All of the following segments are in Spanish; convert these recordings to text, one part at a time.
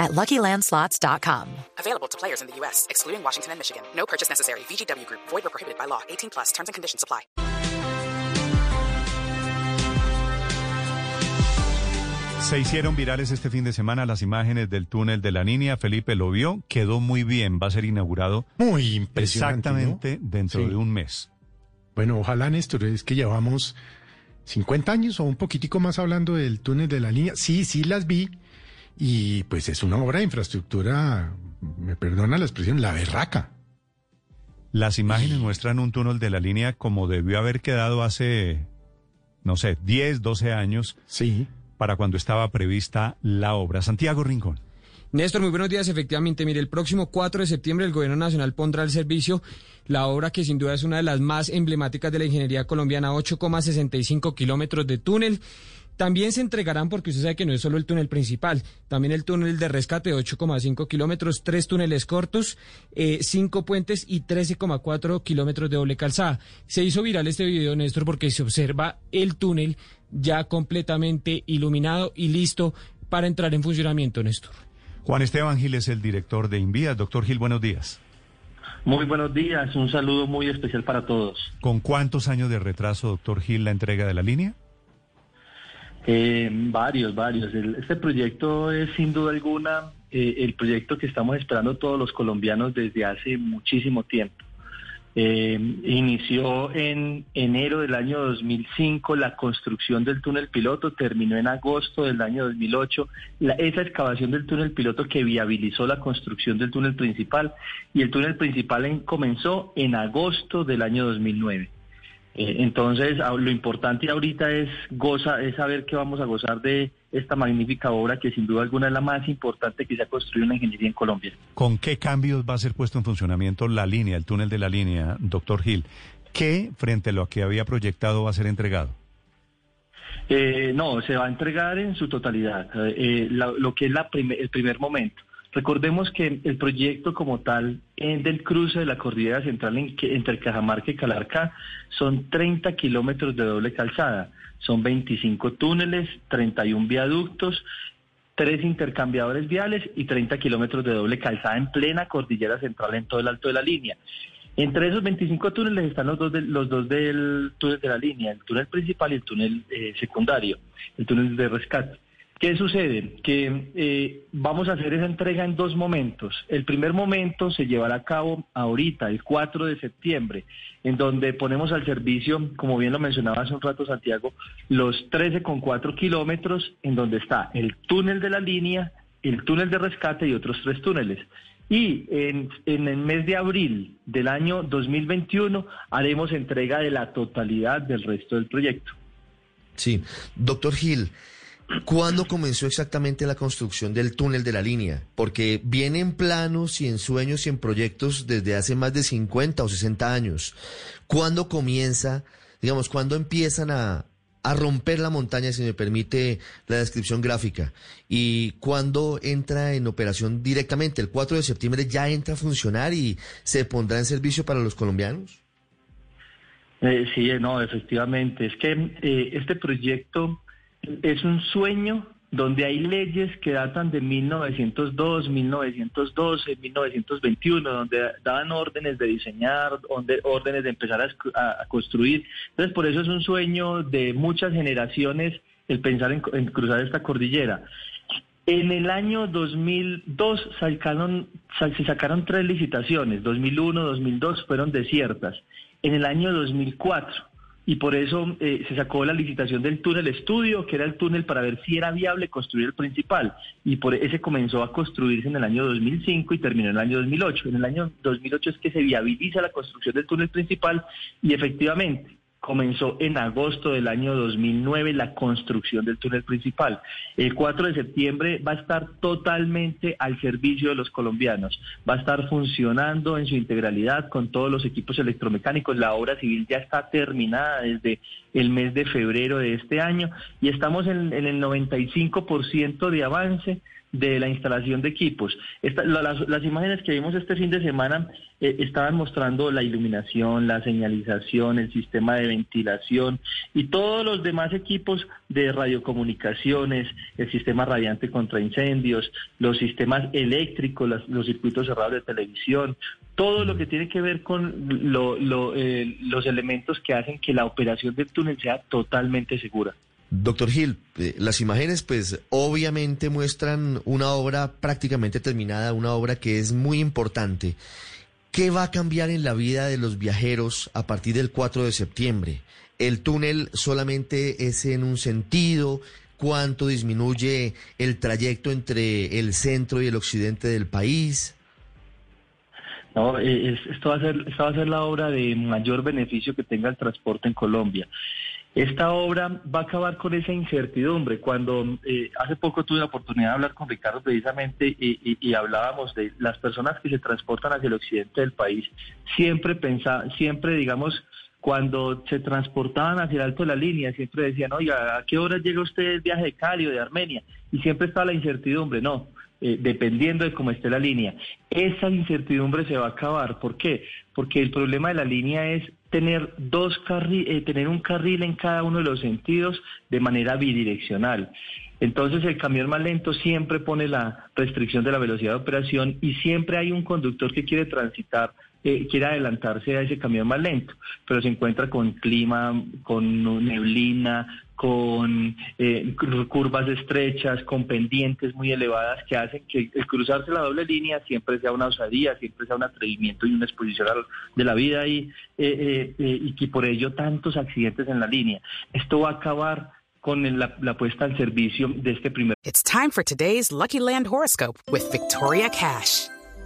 at LuckyLandSlots.com. Available to players in the U.S., excluding Washington and Michigan. No purchase necessary. VGW Group. Void or prohibited by law. 18 plus. Terms and conditions apply. Se hicieron virales este fin de semana las imágenes del túnel de la Niña. Felipe lo vio, quedó muy bien. Va a ser inaugurado Muy impresionante. exactamente ¿no? dentro Sí. de un mes. Bueno, ojalá, Néstor, es que llevamos 50 años o un poquitico más hablando del túnel de la línea. Sí, sí las vi. Y pues es una obra de infraestructura, me perdona la expresión, la berraca. Las imágenes muestran un túnel de la línea como debió haber quedado hace, no sé, 10, 12 años Sí. para cuando estaba prevista la obra. Santiago Rincón. Néstor, muy buenos días. Efectivamente, mire, el próximo 4 de septiembre el Gobierno Nacional pondrá al servicio la obra que sin duda es una de las más emblemáticas de la ingeniería colombiana, 8,65 kilómetros de túnel. También se entregarán, porque usted sabe que no es solo el túnel principal, también el túnel de rescate de 8,5 kilómetros, tres túneles cortos, eh, cinco puentes y 13,4 kilómetros de doble calzada. Se hizo viral este video, Néstor, porque se observa el túnel ya completamente iluminado y listo para entrar en funcionamiento, Néstor. Juan Esteban Gil es el director de Invías. Doctor Gil, buenos días. Muy buenos días, un saludo muy especial para todos. ¿Con cuántos años de retraso, doctor Gil, la entrega de la línea? Eh, varios, varios. Este proyecto es sin duda alguna eh, el proyecto que estamos esperando todos los colombianos desde hace muchísimo tiempo. Eh, inició en enero del año 2005 la construcción del túnel piloto, terminó en agosto del año 2008 la- esa excavación del túnel piloto que viabilizó la construcción del túnel principal y el túnel principal en- comenzó en agosto del año 2009. Eh, entonces, lo importante ahorita es goza, es saber que vamos a gozar de esta magnífica obra que sin duda alguna es la más importante que se ha construido en la ingeniería en Colombia. ¿Con qué cambios va a ser puesto en funcionamiento la línea, el túnel de la línea, doctor Gil? ¿Qué, frente a lo que había proyectado, va a ser entregado? Eh, no, se va a entregar en su totalidad, eh, eh, la- lo que es la prime- el primer momento. Recordemos que el proyecto como tal eh, del cruce de la cordillera central entre Cajamarca y Calarca son 30 kilómetros de doble calzada, son 25 túneles, 31 viaductos, tres intercambiadores viales y 30 kilómetros de doble calzada en plena cordillera central en todo el alto de la línea. Entre esos 25 túneles están los dos, del- los dos del túnel de la línea, el túnel principal y el túnel eh, secundario, el túnel de rescate. ¿Qué sucede? Que eh, vamos a hacer esa entrega en dos momentos. El primer momento se llevará a cabo ahorita, el 4 de septiembre, en donde ponemos al servicio, como bien lo mencionaba hace un rato Santiago, los 13,4 kilómetros, en donde está el túnel de la línea, el túnel de rescate y otros tres túneles. Y en, en el mes de abril del año 2021 haremos entrega de la totalidad del resto del proyecto. Sí, doctor Gil, ¿cuándo comenzó exactamente la construcción del túnel de la línea? Porque viene en planos y en sueños y en proyectos desde hace más de 50 o 60 años. ¿Cuándo comienza, digamos, cuándo empiezan a, romper la montaña, si me permite la descripción gráfica? ¿Y cuándo entra en operación directamente? ¿El 4 de septiembre ya entra a funcionar y se pondrá en servicio para los colombianos? Eh, sí, no, efectivamente. Es que eh, este proyecto es un sueño donde hay leyes que datan de 1902, 1912, 1921, donde daban órdenes de diseñar, órdenes de empezar a, construir. Entonces, por eso es un sueño de muchas generaciones el pensar en, en cruzar esta cordillera. En el año 2002 sacaron, sa- se sacaron tres licitaciones, 2001, 2002 fueron desiertas. En el año 2004, y por eso eh, se sacó la licitación del túnel estudio, que era el túnel para ver si era viable construir el principal, y por ese comenzó a construirse en el año 2005 y terminó en el año 2008. En el año 2008 es que se viabiliza la construcción del túnel principal y efectivamente comenzó en agosto del año 2009 la construcción del túnel principal. El 4 de septiembre va a estar totalmente al servicio de los colombianos, va a estar funcionando en su integralidad con todos los equipos electromecánicos. La obra civil ya está terminada desde el mes de febrero de este año y estamos en, el 95% de avance de la instalación de equipos. las, imágenes que vimos este fin de semana eh, estaban mostrando la iluminación, la señalización, el sistema de ventilación y todos los demás equipos de radiocomunicaciones, el sistema radiante contra incendios, los sistemas eléctricos, los circuitos cerrados de televisión, todo lo que tiene que ver con eh, los elementos que hacen que la operación del túnel sea totalmente segura. Doctor Gil, eh, las imágenes pues obviamente muestran una obra prácticamente terminada, una obra que es muy importante. ¿Qué va a cambiar en la vida de los viajeros a partir del 4 de septiembre? ¿El túnel solamente es en un sentido? ¿Cuánto disminuye el trayecto entre el centro y el occidente del país? No, eh, esto va a ser, esta va a ser la obra de mayor beneficio que tenga el transporte en Colombia. Esta obra va a acabar con esa incertidumbre. Cuando eh, hace poco tuve la oportunidad de hablar con Ricardo precisamente y, hablábamos de las personas que se transportan hacia el occidente del país, siempre pensaba, siempre digamos, cuando se transportaban hacia el alto de la línea, siempre decían, oiga, ¿a qué hora llega usted el viaje de Cali o de Armenia? Y siempre estaba la incertidumbre, no. Eh, dependiendo de cómo esté la línea. Esa incertidumbre se va a acabar. ¿Por qué? Porque el problema de la línea es tener dos eh, tener un carril en cada uno de los sentidos de manera bidireccional. Entonces el camión más lento siempre pone la restricción de la velocidad de operación y siempre hay un conductor que quiere transitar eh, quiere adelantarse a ese camión más lento, pero se encuentra con clima, con neblina, con eh, curvas estrechas, con pendientes muy elevadas que hacen que el cruzarse la doble línea siempre sea una osadía, siempre sea un atrevimiento y una exposición de la vida y, eh, y que por ello tantos accidentes en la línea. Esto va a acabar con la, la puesta al servicio de este primer. It's time for today's Lucky Land horoscope with Victoria Cash.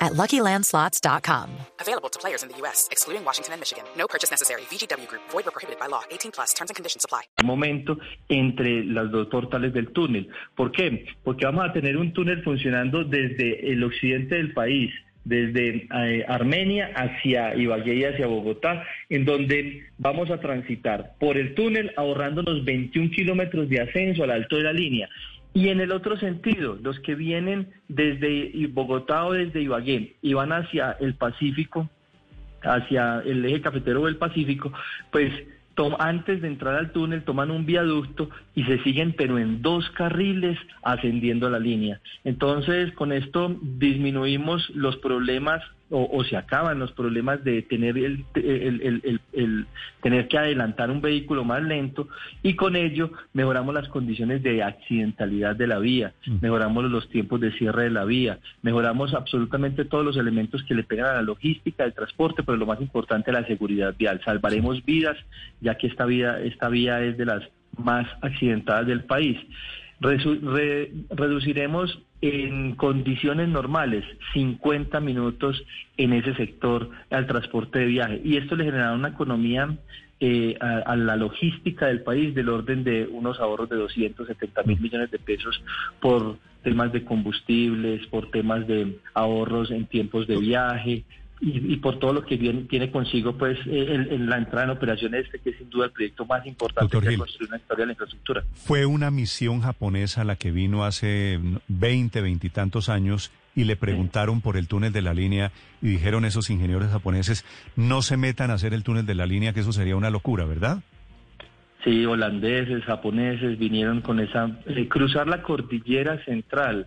at LuckyLandSlots.com. Available to players in the U.S., excluding Washington and Michigan. No purchase necessary. VGW Group. Void or prohibited by law. 18 plus. Terms and conditions apply. Momento entre las dos portales del túnel. ¿Por qué? Porque vamos a tener un túnel funcionando desde el occidente del país, desde eh, Armenia hacia Ibagué y hacia Bogotá, en donde vamos a transitar por el túnel ahorrándonos 21 kilómetros de ascenso al alto de la línea y en el otro sentido, los que vienen desde Bogotá o desde Ibagué y van hacia el Pacífico, hacia el eje cafetero del Pacífico, pues antes de entrar al túnel toman un viaducto y se siguen pero en dos carriles ascendiendo la línea. Entonces con esto disminuimos los problemas o, se acaban los problemas de tener el, el, tener que adelantar un vehículo más lento y con ello mejoramos las condiciones de accidentalidad de la vía, mm. mejoramos los tiempos de cierre de la vía, mejoramos absolutamente todos los elementos que le pegan a la logística del transporte, pero lo más importante la seguridad vial. Salvaremos vidas, ya que esta vía, esta vía es de las más accidentadas del país. Reduciremos en condiciones normales 50 minutos en ese sector al transporte de viaje. Y esto le generará una economía eh, a, la logística del país del orden de unos ahorros de 270 mil millones de pesos por temas de combustibles, por temas de ahorros en tiempos de viaje, y, por todo lo que viene, tiene consigo pues eh, la entrada en operación este, que es sin duda el proyecto más importante que ha construido una historia de la infraestructura. Fue una misión japonesa la que vino hace 20, 20 y tantos años y le preguntaron por el túnel de la línea y dijeron esos ingenieros japoneses, no se metan a hacer el túnel de la línea, que eso sería una locura, ¿verdad? Sí, holandeses, japoneses vinieron con esa, eh, cruzar la cordillera central,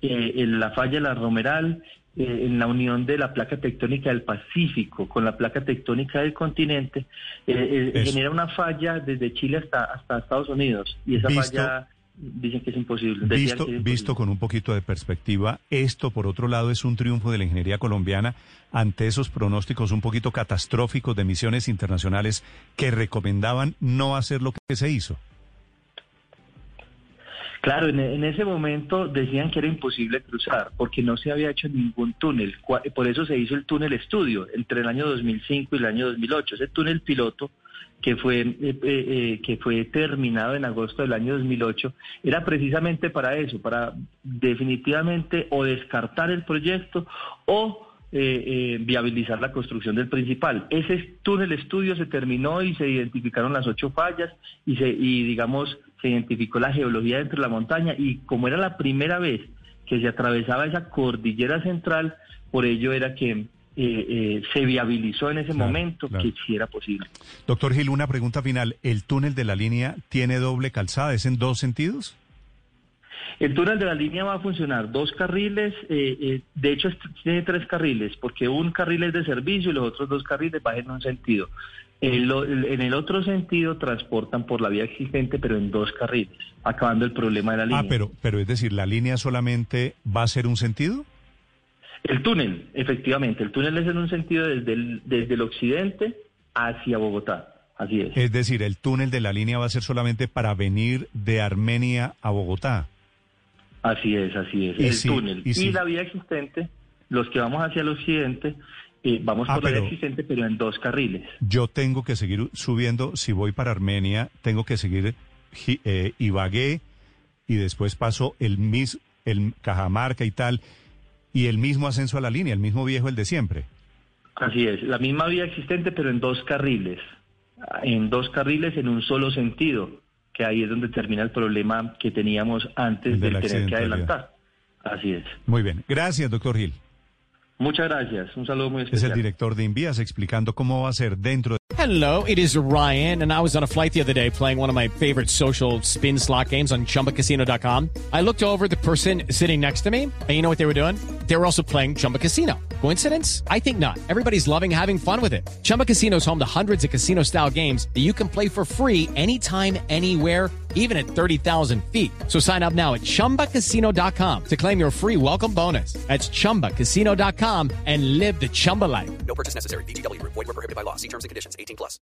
eh, en la falla de la Romeral eh, en la unión de la placa tectónica del Pacífico con la placa tectónica del continente, eh, eh, genera una falla desde Chile hasta, hasta Estados Unidos. Y esa falla dicen que es imposible. Visto, es visto con un poquito de perspectiva, esto por otro lado es un triunfo de la ingeniería colombiana ante esos pronósticos un poquito catastróficos de misiones internacionales que recomendaban no hacer lo que se hizo. Claro, en, ese momento decían que era imposible cruzar porque no se había hecho ningún túnel. Por eso se hizo el túnel estudio entre el año 2005 y el año 2008. Ese túnel piloto que fue eh, eh, eh, que fue terminado en agosto del año 2008 era precisamente para eso, para definitivamente o descartar el proyecto o eh, eh, viabilizar la construcción del principal. Ese túnel estudio se terminó y se identificaron las ocho fallas y, se, y digamos, se identificó la geología dentro de la montaña y como era la primera vez que se atravesaba esa cordillera central, por ello era que eh, eh, se viabilizó en ese Claro, momento claro. que sí era posible. Doctor Gil, una pregunta final. ¿El túnel de la línea tiene doble calzada? ¿Es en dos sentidos? El túnel de la línea va a funcionar dos carriles, eh, eh, de hecho es- tiene tres carriles, porque un carril es de servicio y los otros dos carriles van en un sentido. El- en el otro sentido transportan por la vía existente, pero en dos carriles, acabando el problema de la línea. Ah, pero, pero es decir, ¿la línea solamente va a ser un sentido? El túnel, efectivamente, el túnel es en un sentido desde el, desde el occidente hacia Bogotá, así es. Es decir, el túnel de la línea va a ser solamente para venir de Armenia a Bogotá. Así es, así es. Y el túnel. y la vía existente, los que vamos hacia el occidente, eh, vamos Ah, por la vía existente, pero en dos carriles. Yo tengo que seguir subiendo, si voy para Armenia, tengo que seguir eh, Ibagué y después paso el, mis, el Cajamarca y tal, y el mismo ascenso a la línea, el mismo viejo, el de siempre. Así es, la misma vía existente, pero en dos carriles. En dos carriles en un solo sentido, que ahí es donde termina el problema que teníamos antes de tener que adelantar. Así es. Muy bien. Gracias, doctor Gil. Muchas gracias. Un saludo muy Es especial. el director de Invías explicando cómo va a ser dentro de... Hello, it is Ryan, and I was on a flight the other day playing one of my favorite social spin slot games on chumbacasino.com. I looked over at the person sitting next to me, and you know what they were doing? They were also playing Chumba Casino. Coincidence? I think not. Everybody's loving having fun with it. Chumba Casino is home to hundreds of casino style games that you can play for free anytime, anywhere even at 30,000 feet. So sign up now at ChumbaCasino.com to claim your free welcome bonus. That's ChumbaCasino.com and live the Chumba life. No purchase necessary. Group. Void were prohibited by law. See terms and conditions. 18 plus.